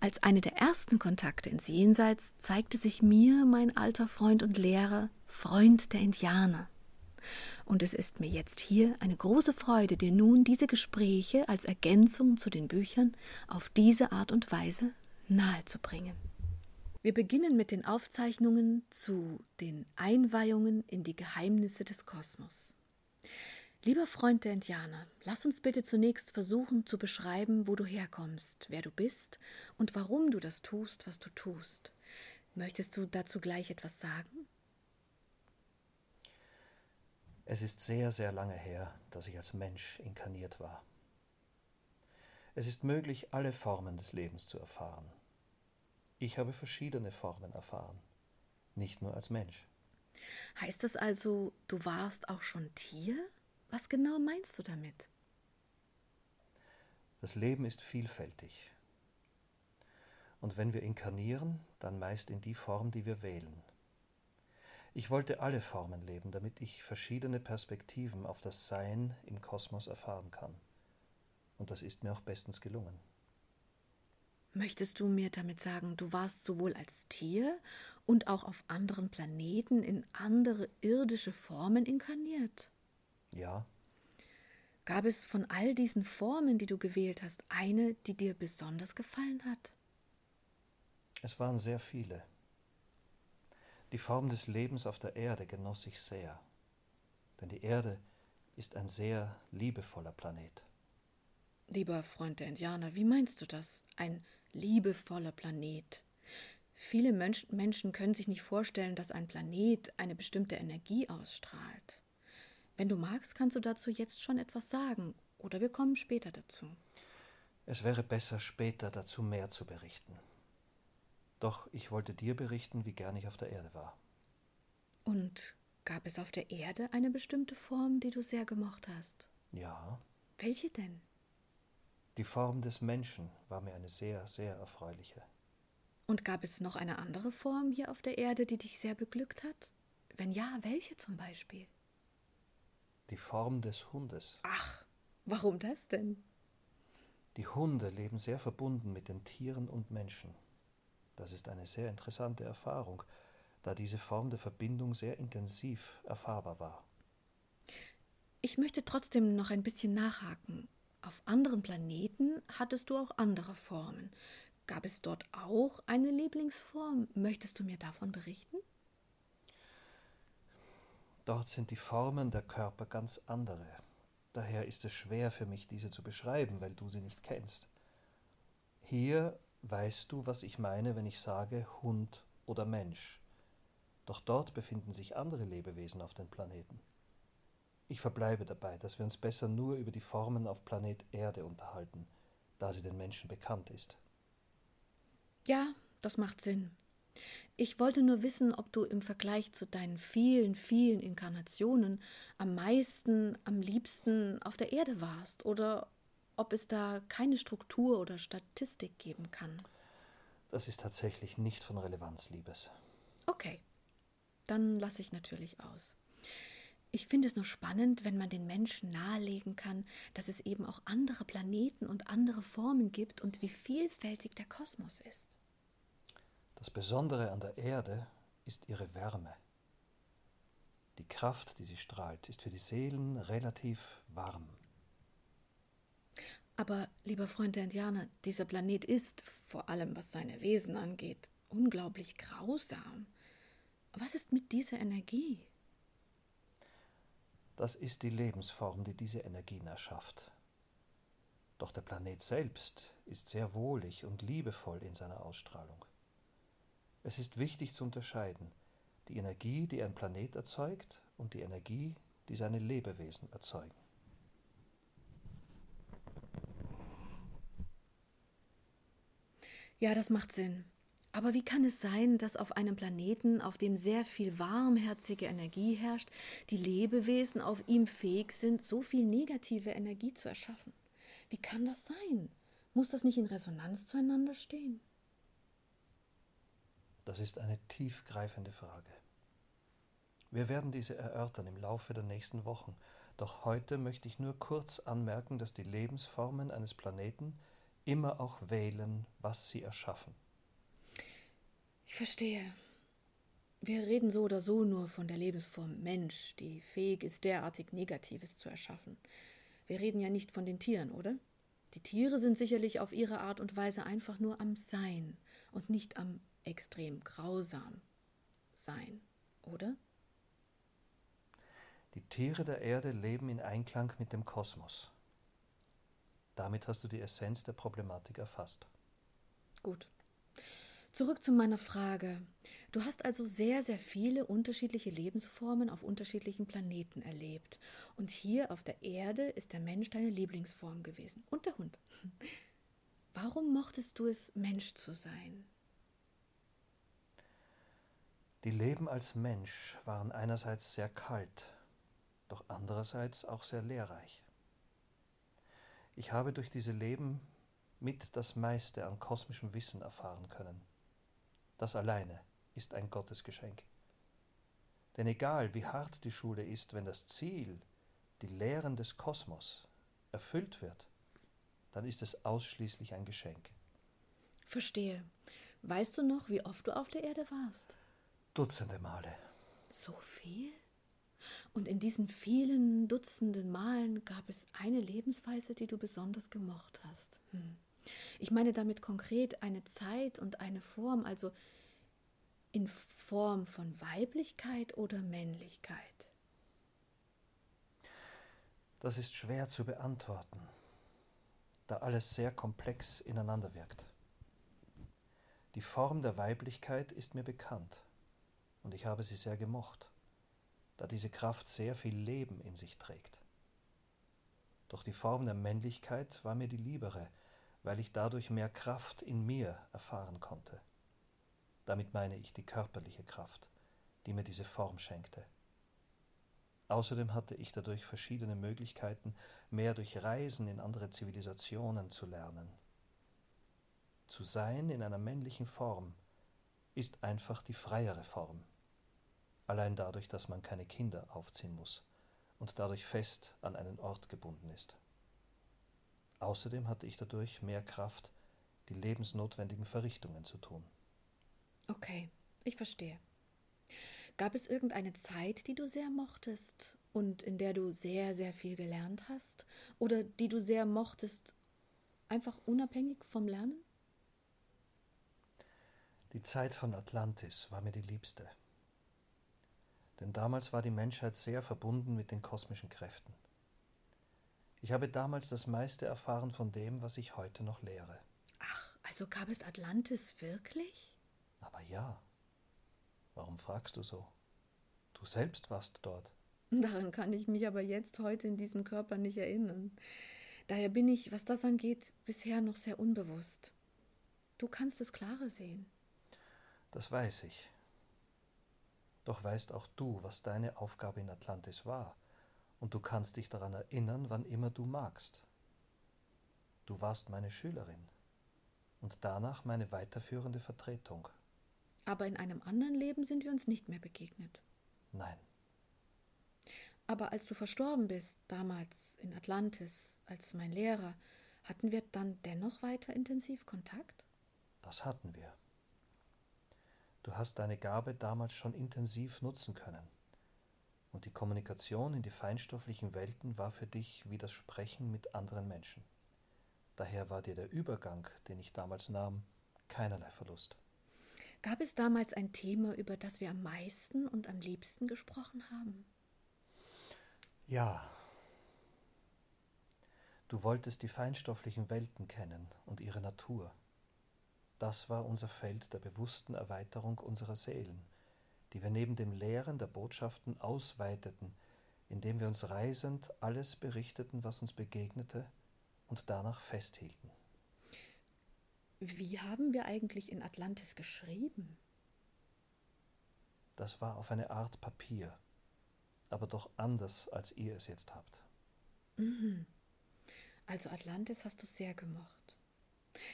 Als eine der ersten Kontakte ins Jenseits zeigte sich mir mein alter Freund und Lehrer, Freund der Indianer. Und es ist mir jetzt hier eine große Freude, dir nun diese Gespräche als Ergänzung zu den Büchern auf diese Art und Weise nahezubringen. Wir beginnen mit den Aufzeichnungen zu den Einweihungen in die Geheimnisse des Kosmos. Lieber Freund der Indianer, lass uns bitte zunächst versuchen zu beschreiben, wo du herkommst, wer du bist und warum du das tust, was du tust. Möchtest du dazu gleich etwas sagen? Es ist sehr, sehr lange her, dass ich als Mensch inkarniert war. Es ist möglich, alle Formen des Lebens zu erfahren. Ich habe verschiedene Formen erfahren, nicht nur als Mensch. Heißt das also, du warst auch schon Tier? Was genau meinst du damit? Das Leben ist vielfältig. Und wenn wir inkarnieren, dann meist in die Form, die wir wählen. Ich wollte alle Formen leben, damit ich verschiedene Perspektiven auf das Sein im Kosmos erfahren kann. Und das ist mir auch bestens gelungen. Möchtest du mir damit sagen, du warst sowohl als Tier und auch auf anderen Planeten in andere irdische Formen inkarniert? Ja. Gab es von all diesen Formen, die du gewählt hast, eine, die dir besonders gefallen hat? Es waren sehr viele. Die Form des Lebens auf der Erde genoss ich sehr, denn die Erde ist ein sehr liebevoller Planet. Lieber Freund der Indianer, wie meinst du das? Ein liebevoller Planet. Viele Menschen können sich nicht vorstellen, dass ein Planet eine bestimmte Energie ausstrahlt. Wenn du magst, kannst du dazu jetzt schon etwas sagen, oder wir kommen später dazu. Es wäre besser, später dazu mehr zu berichten. Doch ich wollte dir berichten, wie gern ich auf der Erde war. Und gab es auf der Erde eine bestimmte Form, die du sehr gemocht hast? Ja. Welche denn? Die Form des Menschen war mir eine sehr, sehr erfreuliche. Und gab es noch eine andere Form hier auf der Erde, die dich sehr beglückt hat? Wenn ja, welche zum Beispiel? Die Form des Hundes. Ach, warum das denn? Die Hunde leben sehr verbunden mit den Tieren und Menschen. Das ist eine sehr interessante Erfahrung, da diese Form der Verbindung sehr intensiv erfahrbar war. Ich möchte trotzdem noch ein bisschen nachhaken. Auf anderen Planeten hattest du auch andere Formen. Gab es dort auch eine Lieblingsform? Möchtest du mir davon berichten? Dort sind die Formen der Körper ganz andere. Daher ist es schwer für mich, diese zu beschreiben, weil du sie nicht kennst. Hier weißt du, was ich meine, wenn ich sage Hund oder Mensch. Doch dort befinden sich andere Lebewesen auf den Planeten. Ich verbleibe dabei, dass wir uns besser nur über die Formen auf Planet Erde unterhalten, da sie den Menschen bekannt ist. Ja, das macht Sinn. Ich wollte nur wissen, ob du im Vergleich zu deinen vielen, vielen Inkarnationen am meisten, am liebsten auf der Erde warst oder ob es da keine Struktur oder Statistik geben kann. Das ist tatsächlich nicht von Relevanz, Liebes. Okay, dann lasse ich natürlich aus. Ich finde es nur spannend, wenn man den Menschen nahelegen kann, dass es eben auch andere Planeten und andere Formen gibt und wie vielfältig der Kosmos ist. Das Besondere an der Erde ist ihre Wärme. Die Kraft, die sie strahlt, ist für die Seelen relativ warm. Aber, lieber Freund der Indianer, dieser Planet ist, vor allem was seine Wesen angeht, unglaublich grausam. Was ist mit dieser Energie? Das ist die Lebensform, die diese Energien erschafft. Doch der Planet selbst ist sehr wohlig und liebevoll in seiner Ausstrahlung. Es ist wichtig zu unterscheiden die Energie, die ein Planet erzeugt, und die Energie, die seine Lebewesen erzeugen. Ja, das macht Sinn. Aber wie kann es sein, dass auf einem Planeten, auf dem sehr viel warmherzige Energie herrscht, die Lebewesen auf ihm fähig sind, so viel negative Energie zu erschaffen? Wie kann das sein? Muss das nicht in Resonanz zueinander stehen? Das ist eine tiefgreifende Frage. Wir werden diese erörtern im Laufe der nächsten Wochen, doch heute möchte ich nur kurz anmerken, dass die Lebensformen eines Planeten immer auch wählen, was sie erschaffen. Ich verstehe. Wir reden so oder so nur von der Lebensform Mensch, die fähig ist, derartig Negatives zu erschaffen. Wir reden ja nicht von den Tieren, oder? Die Tiere sind sicherlich auf ihre Art und Weise einfach nur am Sein und nicht am extrem grausam Sein, oder? Die Tiere der Erde leben in Einklang mit dem Kosmos. Damit hast du die Essenz der Problematik erfasst. Gut. Zurück zu meiner Frage. Du hast also sehr, sehr viele unterschiedliche Lebensformen auf unterschiedlichen Planeten erlebt. Und hier auf der Erde ist der Mensch deine Lieblingsform gewesen. Und der Hund. Warum mochtest du es, Mensch zu sein? Die Leben als Mensch waren einerseits sehr kalt, doch andererseits auch sehr lehrreich. Ich habe durch diese Leben mit das meiste an kosmischem Wissen erfahren können. Das alleine ist ein Gottesgeschenk. Denn egal wie hart die Schule ist, wenn das Ziel, die Lehren des Kosmos, erfüllt wird, dann ist es ausschließlich ein Geschenk. Verstehe. Weißt du noch, wie oft du auf der Erde warst? Dutzende Male. So viel? Und in diesen vielen Dutzenden Malen gab es eine Lebensweise, die du besonders gemocht hast. Hm. Ich meine damit konkret eine Zeit und eine Form, also in Form von Weiblichkeit oder Männlichkeit? Das ist schwer zu beantworten, da alles sehr komplex ineinander wirkt. Die Form der Weiblichkeit ist mir bekannt und ich habe sie sehr gemocht, da diese Kraft sehr viel Leben in sich trägt. Doch die Form der Männlichkeit war mir die liebere, weil ich dadurch mehr Kraft in mir erfahren konnte. Damit meine ich die körperliche Kraft, die mir diese Form schenkte. Außerdem hatte ich dadurch verschiedene Möglichkeiten, mehr durch Reisen in andere Zivilisationen zu lernen. Zu sein in einer männlichen Form ist einfach die freiere Form. Allein dadurch, dass man keine Kinder aufziehen muss und dadurch fest an einen Ort gebunden ist. Außerdem hatte ich dadurch mehr Kraft, die lebensnotwendigen Verrichtungen zu tun. Okay, ich verstehe. Gab es irgendeine Zeit, die du sehr mochtest und in der du sehr, sehr viel gelernt hast? Oder die du sehr mochtest, einfach unabhängig vom Lernen? Die Zeit von Atlantis war mir die liebste. Denn damals war die Menschheit sehr verbunden mit den kosmischen Kräften. Ich habe damals das meiste erfahren von dem, was ich heute noch lehre. Ach, also gab es Atlantis wirklich? Aber ja. Warum fragst du so? Du selbst warst dort. Daran kann ich mich aber jetzt heute in diesem Körper nicht erinnern. Daher bin ich, was das angeht, bisher noch sehr unbewusst. Du kannst es klarer sehen. Das weiß ich. Doch weißt auch du, was deine Aufgabe in Atlantis war und du kannst dich daran erinnern, wann immer du magst. Du warst meine Schülerin und danach meine weiterführende Vertretung. Aber in einem anderen Leben sind wir uns nicht mehr begegnet. Nein. Aber als du verstorben bist, damals in Atlantis, als mein Lehrer, hatten wir dann dennoch weiter intensiv Kontakt? Das hatten wir. Du hast deine Gabe damals schon intensiv nutzen können und die Kommunikation in die feinstofflichen Welten war für dich wie das Sprechen mit anderen Menschen. Daher war dir der Übergang, den ich damals nahm, keinerlei Verlust. Gab es damals ein Thema, über das wir am meisten und am liebsten gesprochen haben? Ja. Du wolltest die feinstofflichen Welten kennen und ihre Natur. Das war unser Feld der bewussten Erweiterung unserer Seelen die wir neben dem Lehren der Botschaften ausweiteten, indem wir uns reisend alles berichteten, was uns begegnete und danach festhielten. Wie haben wir eigentlich in Atlantis geschrieben? Das war auf eine Art Papier, aber doch anders, als ihr es jetzt habt. Mhm. Also Atlantis hast du sehr gemocht.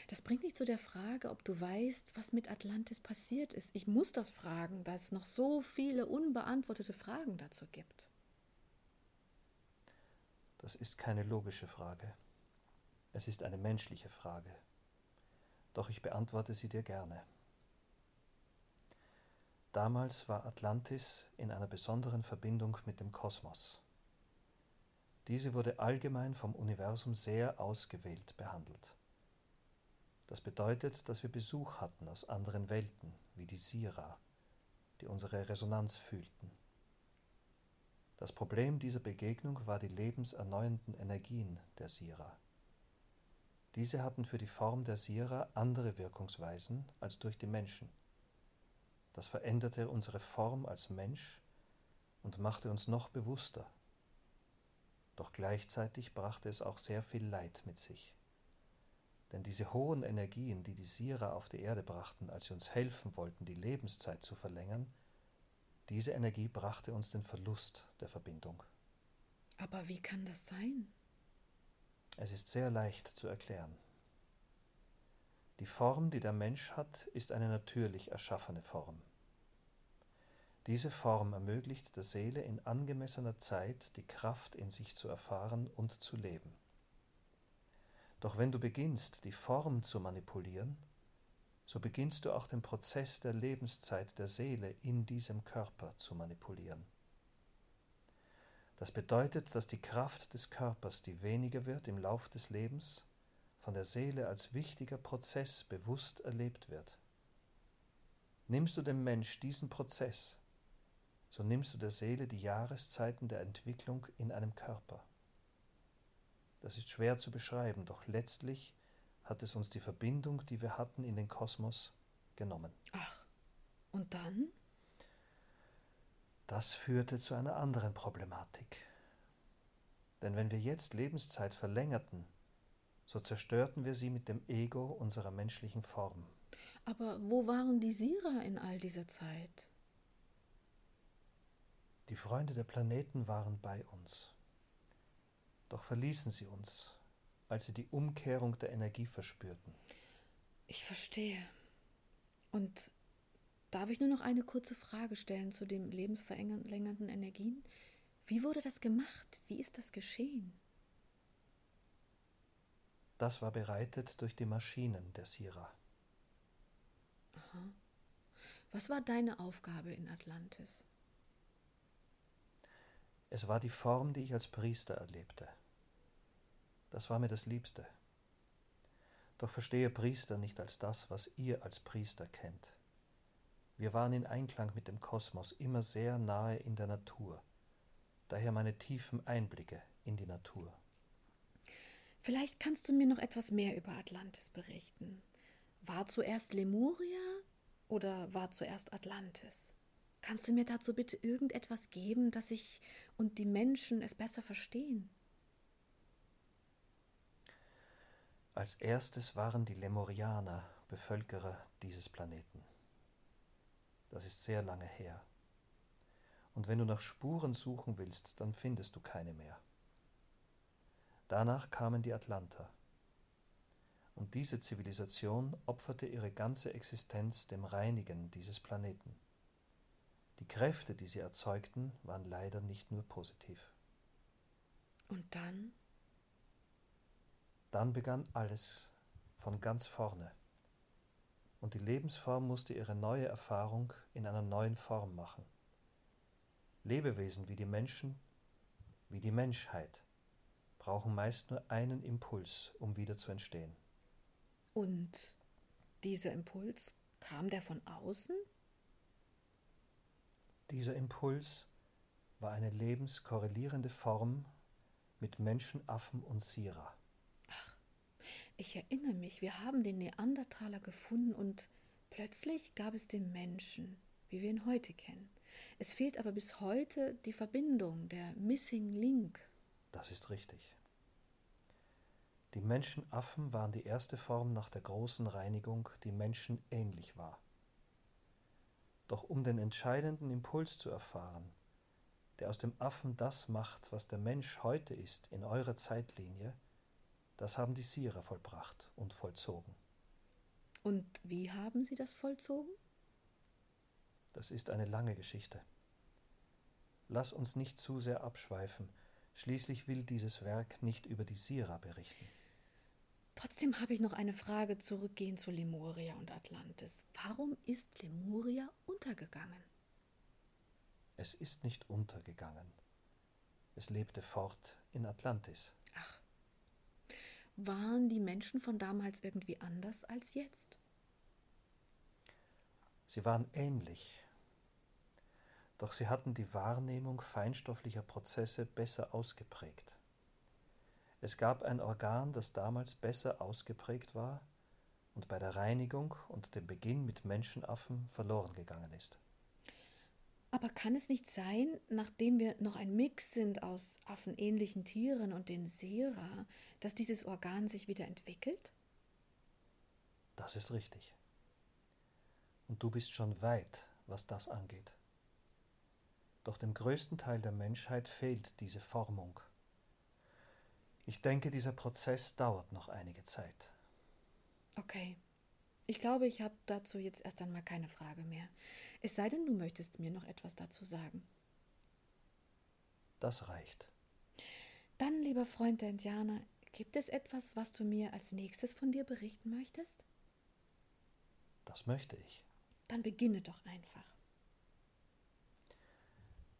Das bringt mich zu der Frage, ob du weißt, was mit Atlantis passiert ist. Ich muss das fragen, da es noch so viele unbeantwortete Fragen dazu gibt. Das ist keine logische Frage. Es ist eine menschliche Frage. Doch ich beantworte sie dir gerne. Damals war Atlantis in einer besonderen Verbindung mit dem Kosmos. Diese wurde allgemein vom Universum sehr ausgewählt behandelt. Das bedeutet, dass wir Besuch hatten aus anderen Welten, wie die Sira, die unsere Resonanz fühlten. Das Problem dieser Begegnung war die lebenserneuernden Energien der Sira. Diese hatten für die Form der Sira andere Wirkungsweisen als durch die Menschen. Das veränderte unsere Form als Mensch und machte uns noch bewusster doch gleichzeitig brachte es auch sehr viel Leid mit sich. Denn diese hohen Energien, die die Sira auf die Erde brachten, als sie uns helfen wollten, die Lebenszeit zu verlängern, diese Energie brachte uns den Verlust der Verbindung. Aber wie kann das sein? Es ist sehr leicht zu erklären. Die Form, die der Mensch hat, ist eine natürlich erschaffene Form. Diese Form ermöglicht der Seele in angemessener Zeit die Kraft in sich zu erfahren und zu leben. Doch wenn du beginnst, die Form zu manipulieren, so beginnst du auch den Prozess der Lebenszeit der Seele in diesem Körper zu manipulieren. Das bedeutet, dass die Kraft des Körpers, die weniger wird im Lauf des Lebens, von der Seele als wichtiger Prozess bewusst erlebt wird. Nimmst du dem Mensch diesen Prozess, so nimmst du der Seele die Jahreszeiten der Entwicklung in einem Körper. Das ist schwer zu beschreiben, doch letztlich hat es uns die Verbindung, die wir hatten in den Kosmos, genommen. Ach, und dann? Das führte zu einer anderen Problematik. Denn wenn wir jetzt Lebenszeit verlängerten, so zerstörten wir sie mit dem Ego unserer menschlichen Form. Aber wo waren die Sira in all dieser Zeit? Die Freunde der Planeten waren bei uns. Doch verließen sie uns, als sie die Umkehrung der Energie verspürten. Ich verstehe. Und darf ich nur noch eine kurze Frage stellen zu den lebensverlängernden Energien? Wie wurde das gemacht? Wie ist das geschehen? Das war bereitet durch die Maschinen der Sira. Aha. Was war deine Aufgabe in Atlantis? Es war die Form, die ich als Priester erlebte. Das war mir das Liebste. Doch verstehe Priester nicht als das, was ihr als Priester kennt. Wir waren in Einklang mit dem Kosmos immer sehr nahe in der Natur, daher meine tiefen Einblicke in die Natur. Vielleicht kannst du mir noch etwas mehr über Atlantis berichten. War zuerst Lemuria oder war zuerst Atlantis? Kannst du mir dazu bitte irgendetwas geben, dass ich und die Menschen es besser verstehen? Als erstes waren die Lemurianer Bevölkerer dieses Planeten. Das ist sehr lange her. Und wenn du nach Spuren suchen willst, dann findest du keine mehr. Danach kamen die Atlanter. Und diese Zivilisation opferte ihre ganze Existenz dem Reinigen dieses Planeten. Die Kräfte, die sie erzeugten, waren leider nicht nur positiv. Und dann? Dann begann alles von ganz vorne. Und die Lebensform musste ihre neue Erfahrung in einer neuen Form machen. Lebewesen wie die Menschen, wie die Menschheit, brauchen meist nur einen Impuls, um wieder zu entstehen. Und dieser Impuls, kam der von außen? Dieser Impuls war eine lebenskorrelierende Form mit Menschen, Affen und Sira. Ich erinnere mich, wir haben den Neandertaler gefunden und plötzlich gab es den Menschen, wie wir ihn heute kennen. Es fehlt aber bis heute die Verbindung, der Missing Link. Das ist richtig. Die Menschenaffen waren die erste Form nach der großen Reinigung, die Menschen ähnlich war. Doch um den entscheidenden Impuls zu erfahren, der aus dem Affen das macht, was der Mensch heute ist in eurer Zeitlinie, das haben die Sierer vollbracht und vollzogen. Und wie haben sie das vollzogen? Das ist eine lange Geschichte. Lass uns nicht zu sehr abschweifen, schließlich will dieses Werk nicht über die Sira berichten. Trotzdem habe ich noch eine Frage zurückgehend zu Lemuria und Atlantis. Warum ist Lemuria untergegangen? Es ist nicht untergegangen. Es lebte fort in Atlantis. Ach. Waren die Menschen von damals irgendwie anders als jetzt? Sie waren ähnlich, doch sie hatten die Wahrnehmung feinstofflicher Prozesse besser ausgeprägt. Es gab ein Organ, das damals besser ausgeprägt war und bei der Reinigung und dem Beginn mit Menschenaffen verloren gegangen ist. Aber kann es nicht sein, nachdem wir noch ein Mix sind aus affenähnlichen Tieren und den Sera, dass dieses Organ sich wieder entwickelt? Das ist richtig. Und du bist schon weit, was das angeht. Doch dem größten Teil der Menschheit fehlt diese Formung ich denke, dieser Prozess dauert noch einige Zeit. Okay. Ich glaube, ich habe dazu jetzt erst einmal keine Frage mehr. Es sei denn, du möchtest mir noch etwas dazu sagen. Das reicht. Dann, lieber Freund der Indianer, gibt es etwas, was du mir als nächstes von dir berichten möchtest? Das möchte ich. Dann beginne doch einfach.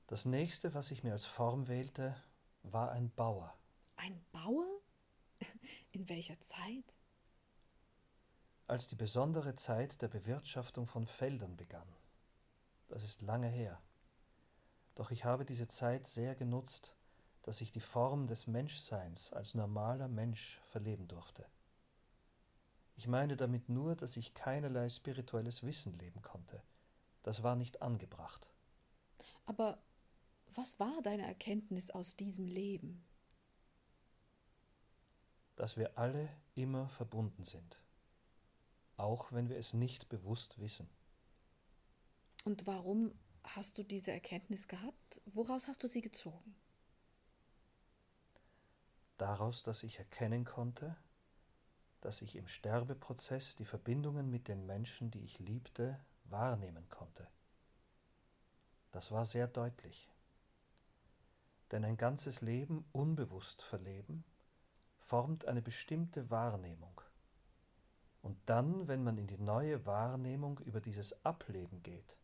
Das nächste, was ich mir als Form wählte, war ein Bauer. Ein Bauer? In welcher Zeit? Als die besondere Zeit der Bewirtschaftung von Feldern begann. Das ist lange her. Doch ich habe diese Zeit sehr genutzt, dass ich die Form des Menschseins als normaler Mensch verleben durfte. Ich meine damit nur, dass ich keinerlei spirituelles Wissen leben konnte. Das war nicht angebracht. Aber was war deine Erkenntnis aus diesem Leben? dass wir alle immer verbunden sind, auch wenn wir es nicht bewusst wissen. Und warum hast du diese Erkenntnis gehabt? Woraus hast du sie gezogen? Daraus, dass ich erkennen konnte, dass ich im Sterbeprozess die Verbindungen mit den Menschen, die ich liebte, wahrnehmen konnte. Das war sehr deutlich. Denn ein ganzes Leben unbewusst verleben formt eine bestimmte Wahrnehmung. Und dann, wenn man in die neue Wahrnehmung über dieses Ableben geht,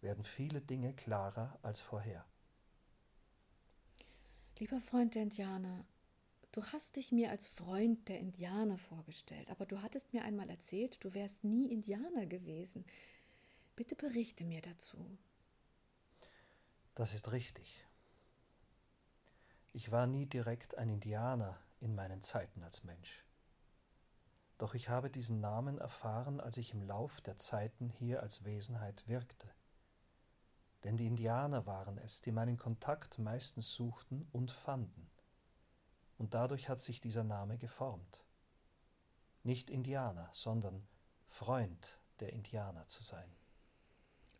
werden viele Dinge klarer als vorher. Lieber Freund der Indianer, du hast dich mir als Freund der Indianer vorgestellt, aber du hattest mir einmal erzählt, du wärst nie Indianer gewesen. Bitte berichte mir dazu. Das ist richtig. Ich war nie direkt ein Indianer, in meinen Zeiten als Mensch. Doch ich habe diesen Namen erfahren, als ich im Lauf der Zeiten hier als Wesenheit wirkte. Denn die Indianer waren es, die meinen Kontakt meistens suchten und fanden. Und dadurch hat sich dieser Name geformt. Nicht Indianer, sondern Freund der Indianer zu sein.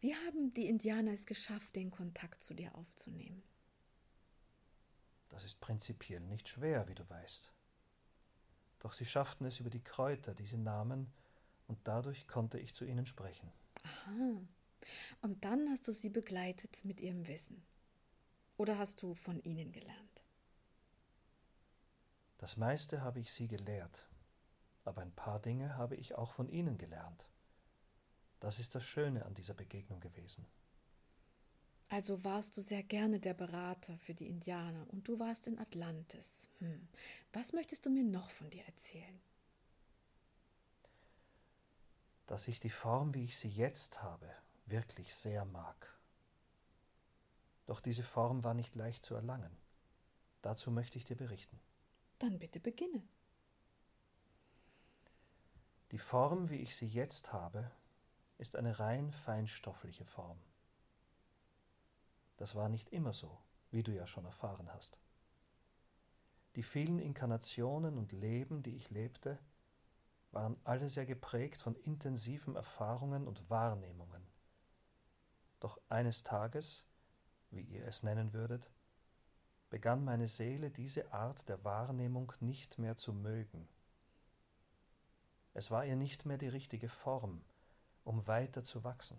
Wie haben die Indianer es geschafft, den Kontakt zu dir aufzunehmen? Das ist prinzipiell nicht schwer, wie du weißt. Doch sie schafften es über die Kräuter, die sie nahmen, und dadurch konnte ich zu ihnen sprechen. Aha. Und dann hast du sie begleitet mit ihrem Wissen. Oder hast du von ihnen gelernt? Das meiste habe ich sie gelehrt, aber ein paar Dinge habe ich auch von ihnen gelernt. Das ist das Schöne an dieser Begegnung gewesen. Also warst du sehr gerne der Berater für die Indianer und du warst in Atlantis. Hm. Was möchtest du mir noch von dir erzählen? Dass ich die Form, wie ich sie jetzt habe, wirklich sehr mag. Doch diese Form war nicht leicht zu erlangen. Dazu möchte ich dir berichten. Dann bitte beginne. Die Form, wie ich sie jetzt habe, ist eine rein feinstoffliche Form. Das war nicht immer so, wie du ja schon erfahren hast. Die vielen Inkarnationen und Leben, die ich lebte, waren alle sehr geprägt von intensiven Erfahrungen und Wahrnehmungen. Doch eines Tages, wie ihr es nennen würdet, begann meine Seele diese Art der Wahrnehmung nicht mehr zu mögen. Es war ihr nicht mehr die richtige Form, um weiter zu wachsen.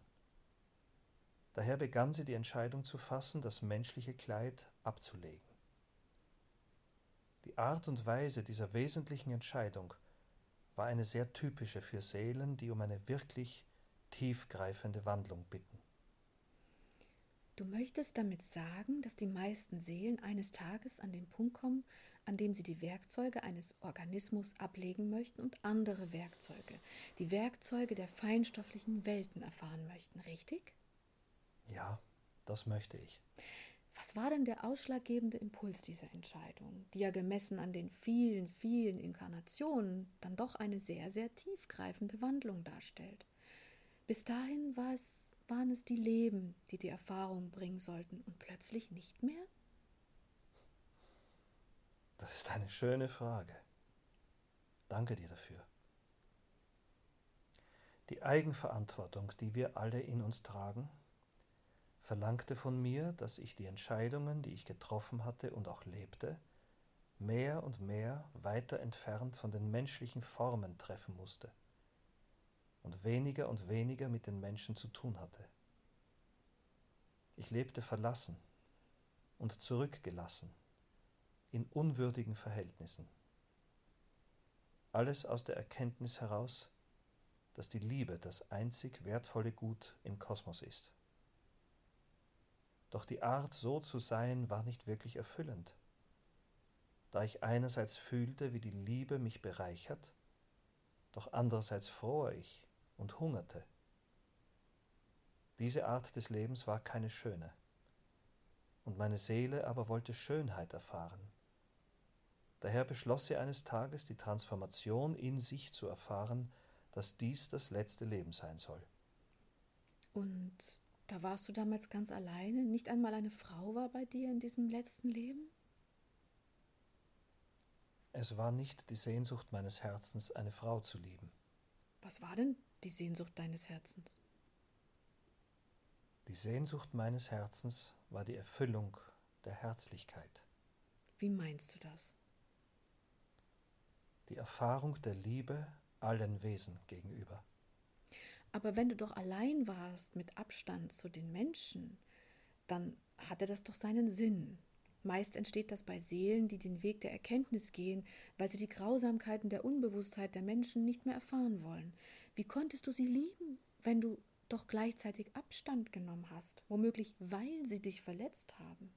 Daher begann sie die Entscheidung zu fassen, das menschliche Kleid abzulegen. Die Art und Weise dieser wesentlichen Entscheidung war eine sehr typische für Seelen, die um eine wirklich tiefgreifende Wandlung bitten. Du möchtest damit sagen, dass die meisten Seelen eines Tages an den Punkt kommen, an dem sie die Werkzeuge eines Organismus ablegen möchten und andere Werkzeuge, die Werkzeuge der feinstofflichen Welten erfahren möchten, richtig? Ja, das möchte ich. Was war denn der ausschlaggebende Impuls dieser Entscheidung, die ja gemessen an den vielen, vielen Inkarnationen dann doch eine sehr, sehr tiefgreifende Wandlung darstellt? Bis dahin war es waren es die Leben, die die Erfahrung bringen sollten und plötzlich nicht mehr? Das ist eine schöne Frage. Danke dir dafür. Die Eigenverantwortung, die wir alle in uns tragen, verlangte von mir, dass ich die Entscheidungen, die ich getroffen hatte und auch lebte, mehr und mehr weiter entfernt von den menschlichen Formen treffen musste und weniger und weniger mit den Menschen zu tun hatte. Ich lebte verlassen und zurückgelassen in unwürdigen Verhältnissen. Alles aus der Erkenntnis heraus, dass die Liebe das einzig wertvolle Gut im Kosmos ist. Doch die Art, so zu sein, war nicht wirklich erfüllend, da ich einerseits fühlte, wie die Liebe mich bereichert, doch andererseits fror ich, und hungerte. Diese Art des Lebens war keine schöne, und meine Seele aber wollte Schönheit erfahren. Daher beschloss sie eines Tages, die Transformation in sich zu erfahren, dass dies das letzte Leben sein soll. Und da warst du damals ganz alleine? Nicht einmal eine Frau war bei dir in diesem letzten Leben? Es war nicht die Sehnsucht meines Herzens, eine Frau zu lieben. Was war denn die Sehnsucht deines Herzens? Die Sehnsucht meines Herzens war die Erfüllung der Herzlichkeit. Wie meinst du das? Die Erfahrung der Liebe allen Wesen gegenüber. Aber wenn du doch allein warst mit Abstand zu den Menschen, dann hatte das doch seinen Sinn. Meist entsteht das bei Seelen, die den Weg der Erkenntnis gehen, weil sie die Grausamkeiten der Unbewusstheit der Menschen nicht mehr erfahren wollen. Wie konntest du sie lieben, wenn du doch gleichzeitig Abstand genommen hast, womöglich weil sie dich verletzt haben?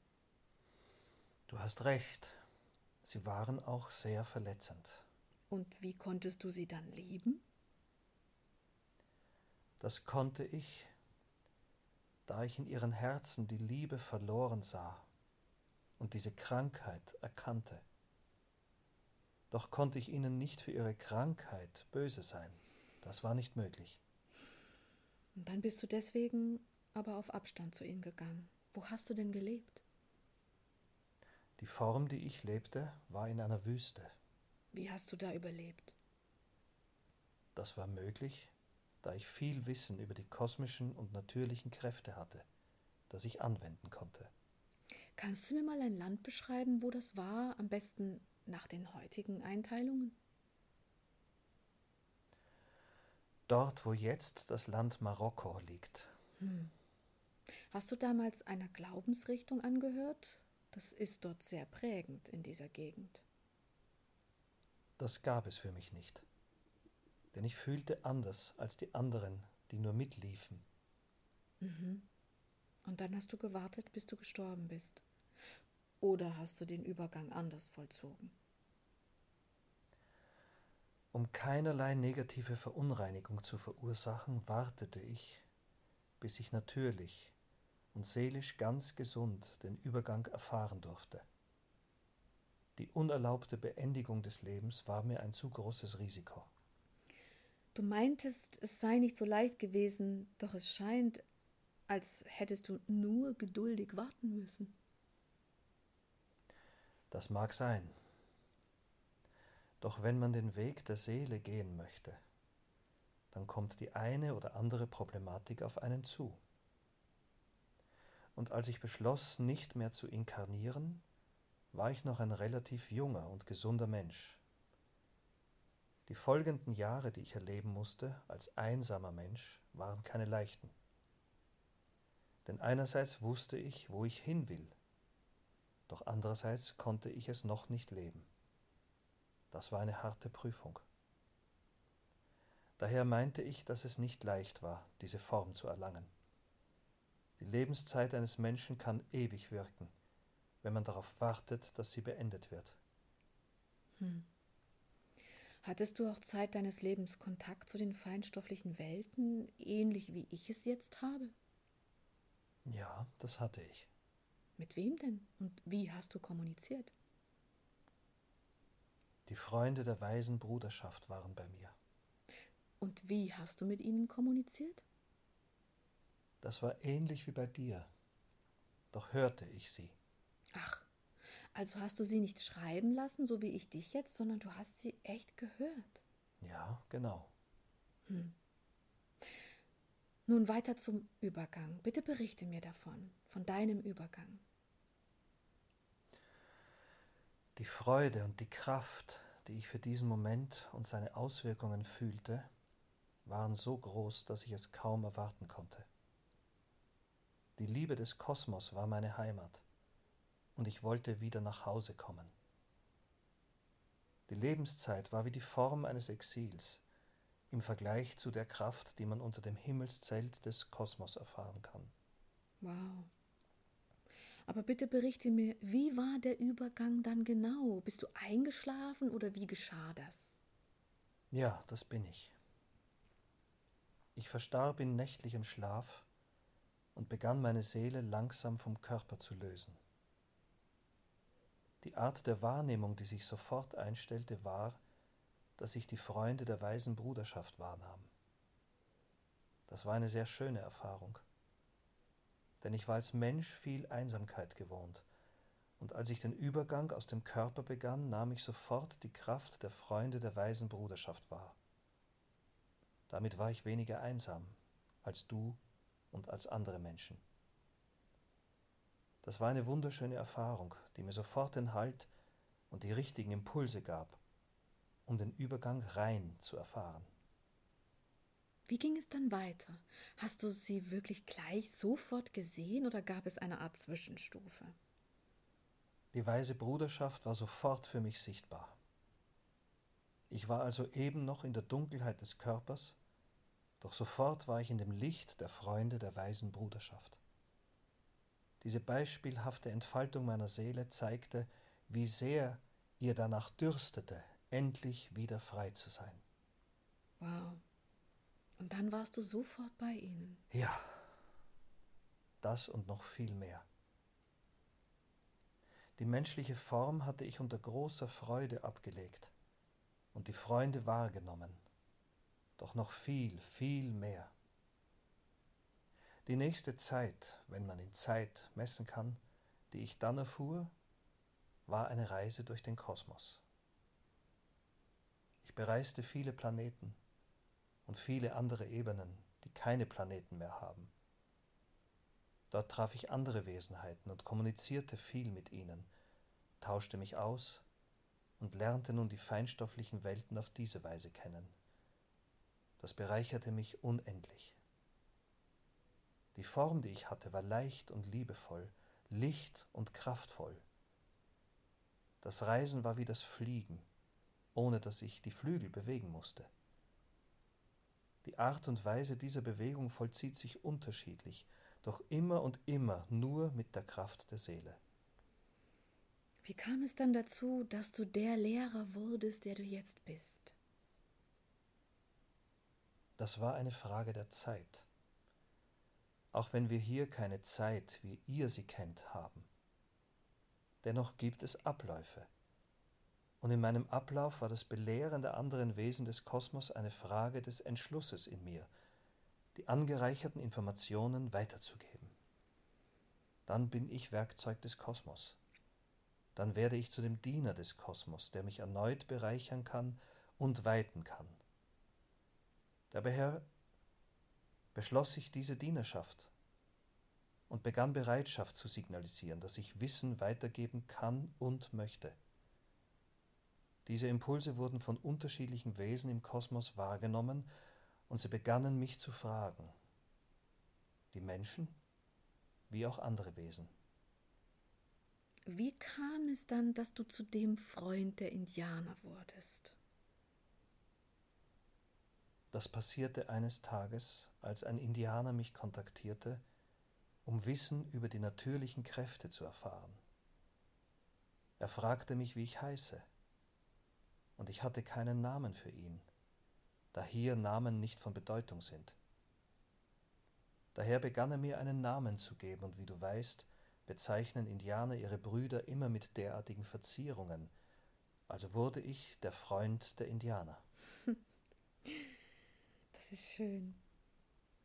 Du hast recht, sie waren auch sehr verletzend. Und wie konntest du sie dann lieben? Das konnte ich, da ich in ihren Herzen die Liebe verloren sah und diese Krankheit erkannte. Doch konnte ich ihnen nicht für ihre Krankheit böse sein. Das war nicht möglich. Und dann bist du deswegen aber auf Abstand zu ihnen gegangen. Wo hast du denn gelebt? Die Form, die ich lebte, war in einer Wüste. Wie hast du da überlebt? Das war möglich, da ich viel Wissen über die kosmischen und natürlichen Kräfte hatte, das ich anwenden konnte. Kannst du mir mal ein Land beschreiben, wo das war, am besten nach den heutigen Einteilungen? Dort, wo jetzt das Land Marokko liegt. Hm. Hast du damals einer Glaubensrichtung angehört? Das ist dort sehr prägend in dieser Gegend. Das gab es für mich nicht. Denn ich fühlte anders als die anderen, die nur mitliefen. Mhm. Und dann hast du gewartet, bis du gestorben bist. Oder hast du den Übergang anders vollzogen? Um keinerlei negative Verunreinigung zu verursachen, wartete ich, bis ich natürlich und seelisch ganz gesund den Übergang erfahren durfte. Die unerlaubte Beendigung des Lebens war mir ein zu großes Risiko. Du meintest, es sei nicht so leicht gewesen, doch es scheint, als hättest du nur geduldig warten müssen. Das mag sein, Doch wenn man den Weg der Seele gehen möchte, dann kommt die eine oder andere Problematik auf einen zu. Und als ich beschloss, nicht mehr zu inkarnieren, war ich noch ein relativ junger und gesunder Mensch. Die folgenden Jahre, die ich erleben musste als einsamer Mensch, waren keine leichten. Denn einerseits wusste ich, wo ich hin will, doch andererseits konnte ich es noch nicht leben. Das war eine harte Prüfung. Daher meinte ich, dass es nicht leicht war, diese Form zu erlangen. Die Lebenszeit eines Menschen kann ewig wirken, wenn man darauf wartet, dass sie beendet wird. Hm. Hattest du auch Zeit deines Lebens Kontakt zu den feinstofflichen Welten, ähnlich wie ich es jetzt habe? Ja, das hatte ich. Mit wem denn und wie hast du kommuniziert? Die Freunde der weisen Bruderschaft waren bei mir. Und wie hast du mit ihnen kommuniziert? Das war ähnlich wie bei dir. Doch hörte ich sie. Ach, also hast du sie nicht schreiben lassen, so wie ich dich jetzt, sondern du hast sie echt gehört. Ja, genau. Hm. Nun weiter zum Übergang. Bitte berichte mir davon, von deinem Übergang. Die Freude und die Kraft, die ich für diesen Moment und seine Auswirkungen fühlte, waren so groß, dass ich es kaum erwarten konnte. Die Liebe des Kosmos war meine Heimat und ich wollte wieder nach Hause kommen. Die Lebenszeit war wie die Form eines Exils im Vergleich zu der Kraft, die man unter dem Himmelszelt des Kosmos erfahren kann. Wow. Aber bitte berichte mir, wie war der Übergang dann genau? Bist du eingeschlafen oder wie geschah das? Ja, das bin ich. Ich verstarb in nächtlichem Schlaf und begann meine Seele langsam vom Körper zu lösen. Die Art der Wahrnehmung, die sich sofort einstellte, war, dass ich die Freunde der weisen Bruderschaft wahrnahm. Das war eine sehr schöne Erfahrung, denn ich war als Mensch viel Einsamkeit gewohnt, und als ich den Übergang aus dem Körper begann, nahm ich sofort die Kraft der Freunde der weisen Bruderschaft wahr. Damit war ich weniger einsam als du und als andere Menschen. Das war eine wunderschöne Erfahrung, die mir sofort den Halt und die richtigen Impulse gab, um den Übergang rein zu erfahren. Wie ging es dann weiter? Hast du sie wirklich gleich sofort gesehen oder gab es eine Art Zwischenstufe? Die weise Bruderschaft war sofort für mich sichtbar. Ich war also eben noch in der Dunkelheit des Körpers, doch sofort war ich in dem Licht der Freunde der weisen Bruderschaft. Diese beispielhafte Entfaltung meiner Seele zeigte, wie sehr ihr danach dürstete, endlich wieder frei zu sein. Wow. Und dann warst du sofort bei ihnen. Ja. Das und noch viel mehr. Die menschliche Form hatte ich unter großer Freude abgelegt und die Freunde wahrgenommen, doch noch viel, viel mehr. Die nächste Zeit, wenn man in Zeit messen kann, die ich dann erfuhr, war eine Reise durch den Kosmos. Ich bereiste viele Planeten und viele andere Ebenen, die keine Planeten mehr haben. Dort traf ich andere Wesenheiten und kommunizierte viel mit ihnen, tauschte mich aus und lernte nun die feinstofflichen Welten auf diese Weise kennen. Das bereicherte mich unendlich. Die Form, die ich hatte, war leicht und liebevoll, licht und kraftvoll. Das Reisen war wie das Fliegen, ohne dass ich die Flügel bewegen musste. Die Art und Weise dieser Bewegung vollzieht sich unterschiedlich, doch immer und immer nur mit der Kraft der Seele. Wie kam es dann dazu, dass du der Lehrer wurdest, der du jetzt bist? Das war eine Frage der Zeit auch wenn wir hier keine Zeit, wie ihr sie kennt, haben. Dennoch gibt es Abläufe. Und in meinem Ablauf war das Belehren der anderen Wesen des Kosmos eine Frage des Entschlusses in mir, die angereicherten Informationen weiterzugeben. Dann bin ich Werkzeug des Kosmos. dann werde ich zu dem Diener des Kosmos, der mich erneut bereichern kann und weiten kann. Dabei beschloss ich diese Dienerschaft und begann Bereitschaft zu signalisieren, dass ich Wissen weitergeben kann und möchte. Diese Impulse wurden von unterschiedlichen Wesen im Kosmos wahrgenommen und sie begannen mich zu fragen. Die Menschen wie auch andere Wesen. Wie kam es dann, dass du zu dem Freund der Indianer wurdest? Das passierte eines Tages, als ein Indianer mich kontaktierte, um Wissen über die natürlichen Kräfte zu erfahren. Er fragte mich, wie ich heiße, und ich hatte keinen Namen für ihn, da hier Namen nicht von Bedeutung sind. Daher begann er mir einen Namen zu geben, und wie du weißt, bezeichnen Indianer ihre Brüder immer mit derartigen Verzierungen, also wurde ich der Freund der Indianer. Das ist schön.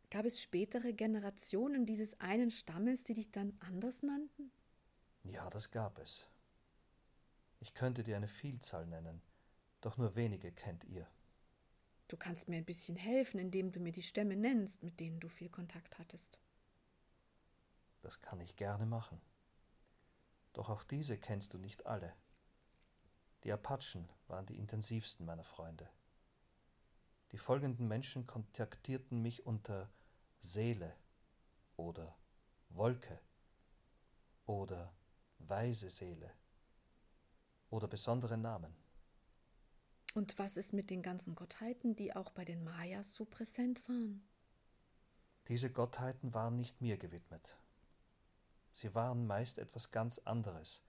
Gab es spätere Generationen dieses einen Stammes, die dich dann anders nannten? Ja, das gab es. Ich könnte dir eine Vielzahl nennen, doch nur wenige kennt ihr. Du kannst mir ein bisschen helfen, indem du mir die Stämme nennst, mit denen du viel Kontakt hattest. Das kann ich gerne machen. Doch auch diese kennst du nicht alle. Die Apachen waren die intensivsten meiner Freunde. Die folgenden Menschen kontaktierten mich unter Seele oder Wolke oder weise Seele oder besondere Namen. Und was ist mit den ganzen Gottheiten, die auch bei den Mayas so präsent waren? Diese Gottheiten waren nicht mir gewidmet. Sie waren meist etwas ganz anderes,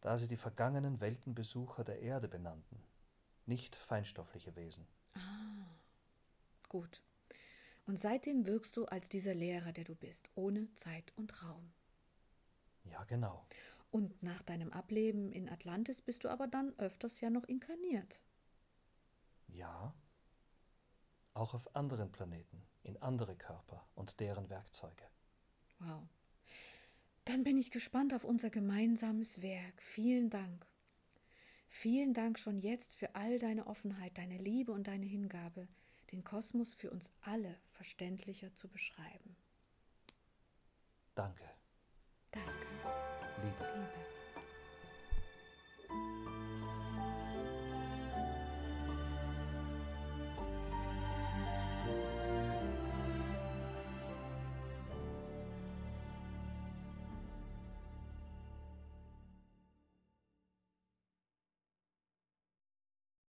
da sie die vergangenen Weltenbesucher der Erde benannten, nicht feinstoffliche Wesen. Ah, gut. Und seitdem wirkst du als dieser Lehrer, der du bist, ohne Zeit und Raum. Ja, genau. Und nach deinem Ableben in Atlantis bist du aber dann öfters ja noch inkarniert. Ja, auch auf anderen Planeten, in andere Körper und deren Werkzeuge. Wow. Dann bin ich gespannt auf unser gemeinsames Werk. Vielen Dank. Vielen Dank schon jetzt für all deine Offenheit, deine Liebe und deine Hingabe, den Kosmos für uns alle verständlicher zu beschreiben. Danke. Danke. Liebe. Liebe.